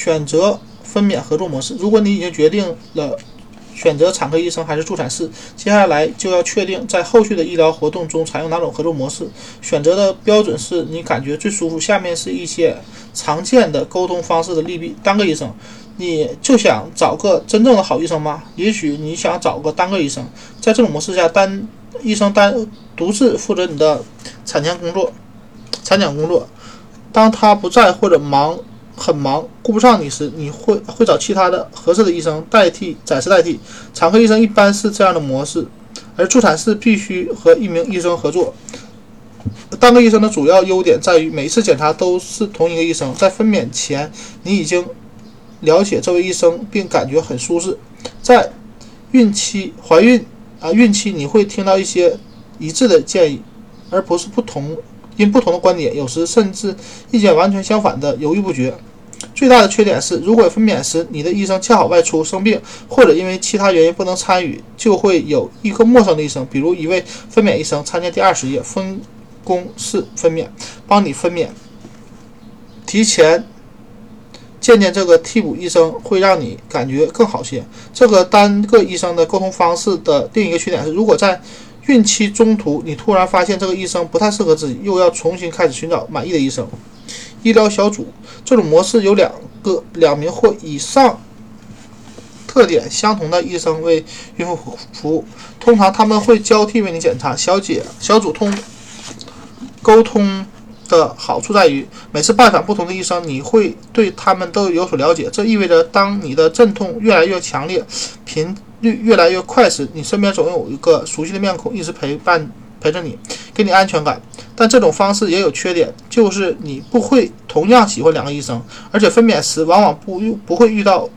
选择分娩合作模式。如果你已经决定了选择产科医生还是助产士，接下来就要确定在后续的医疗活动中采用哪种合作模式。选择的标准是你感觉最舒服。下面是一些常见的沟通方式的利弊。单个医生，你就想找个真正的好医生吗？也许你想找个单个医生，在这种模式下，单医生单独自负责你的产前工作、产检工作。当他不在或者忙很忙顾不上你时，你会会找其他的合适的医生代替暂时代替。产科医生一般是这样的模式，而助产士必须和一名医生合作。单个医生的主要优点在于每一次检查都是同一个医生，在分娩前你已经了解这位医生并感觉很舒适。在孕期怀孕啊孕期你会听到一些一致的建议，而不是不同。因不同的观点，有时甚至意见完全相反的犹豫不决。最大的缺点是，如果分娩时你的医生恰好外出生病，或者因为其他原因不能参与，就会有一个陌生的医生，比如一位分娩医生，参加第二十页，分工式分娩，帮你分娩。提前见见这个替补医生，会让你感觉更好些。这个单个医生的沟通方式的另一个缺点是，如果在孕期中途，你突然发现这个医生不太适合自己，又要重新开始寻找满意的医生。医疗小组这种模式有两个、两名或以上特点相同的医生为孕妇服务，通常他们会交替为你检查。小姐小组通沟通的好处在于，每次拜访不同的医生，你会对他们都有所了解。这意味着，当你的阵痛越来越强烈，频率越来越快时，你身边总有一个熟悉的面孔一直陪伴陪着你，给你安全感。但这种方式也有缺点，就是你不会同样喜欢两个医生，而且分娩时往往不遇不会遇到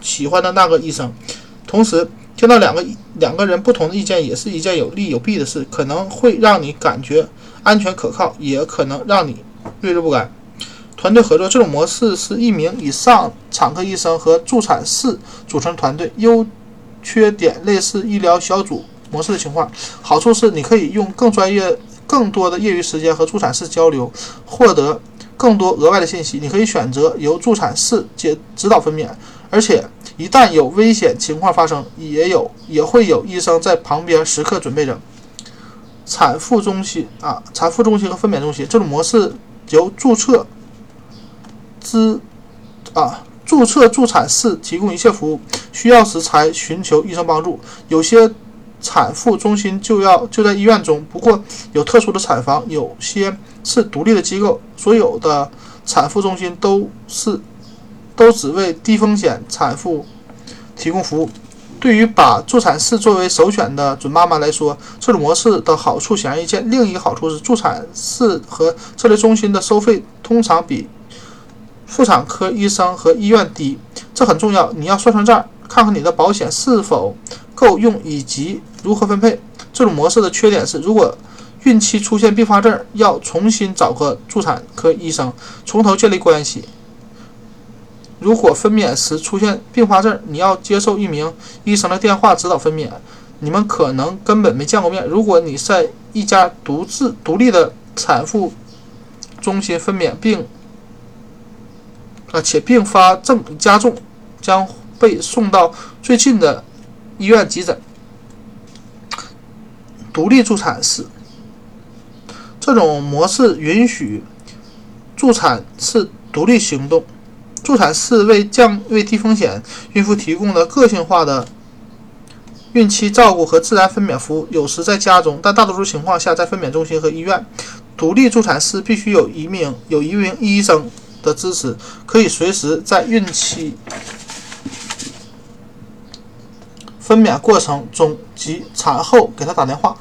喜欢的那个医生。同时，听到两个两个人不同的意见也是一件有利有弊的事，可能会让你感觉安全可靠，也可能让你惴惴不安。团队合作这种模式是一名以上产科医生和助产士组成团队，优缺点类似医疗小组模式的情况。好处是你可以用更专业、更多的业余时间和助产士交流，获得更多额外的信息。你可以选择由助产士接指导分娩，而且一旦有危险情况发生，也有也会有医生在旁边时刻准备着。产妇中心啊，产妇中心和分娩中心这种模式由注册。资啊，注册助产士提供一切服务，需要时才寻求医生帮助。有些产妇中心就要就在医院中，不过有特殊的产房，有些是独立的机构。所有的产妇中心都是都只为低风险产妇提供服务。对于把助产士作为首选的准妈妈来说，这种模式的好处显而易见。另一个好处是，助产士和这类中心的收费通常比。妇产科医生和医院低，这很重要。你要算算账，看看你的保险是否够用以及如何分配。这种模式的缺点是，如果孕期出现并发症，要重新找个助产科医生，从头建立关系。如果分娩时出现并发症，你要接受一名医生的电话指导分娩，你们可能根本没见过面。如果你在一家独自独立的产妇中心分娩并啊，且并发症加重，将被送到最近的医院急诊。独立助产士这种模式允许助产士独立行动。助产士为降为低风险孕妇提供了个性化的孕期照顾和自然分娩服务，有时在家中，但大多数情况下在分娩中心和医院。独立助产士必须有一名有一名医生。的支持可以随时在孕期、分娩过程中及产后给他打电话。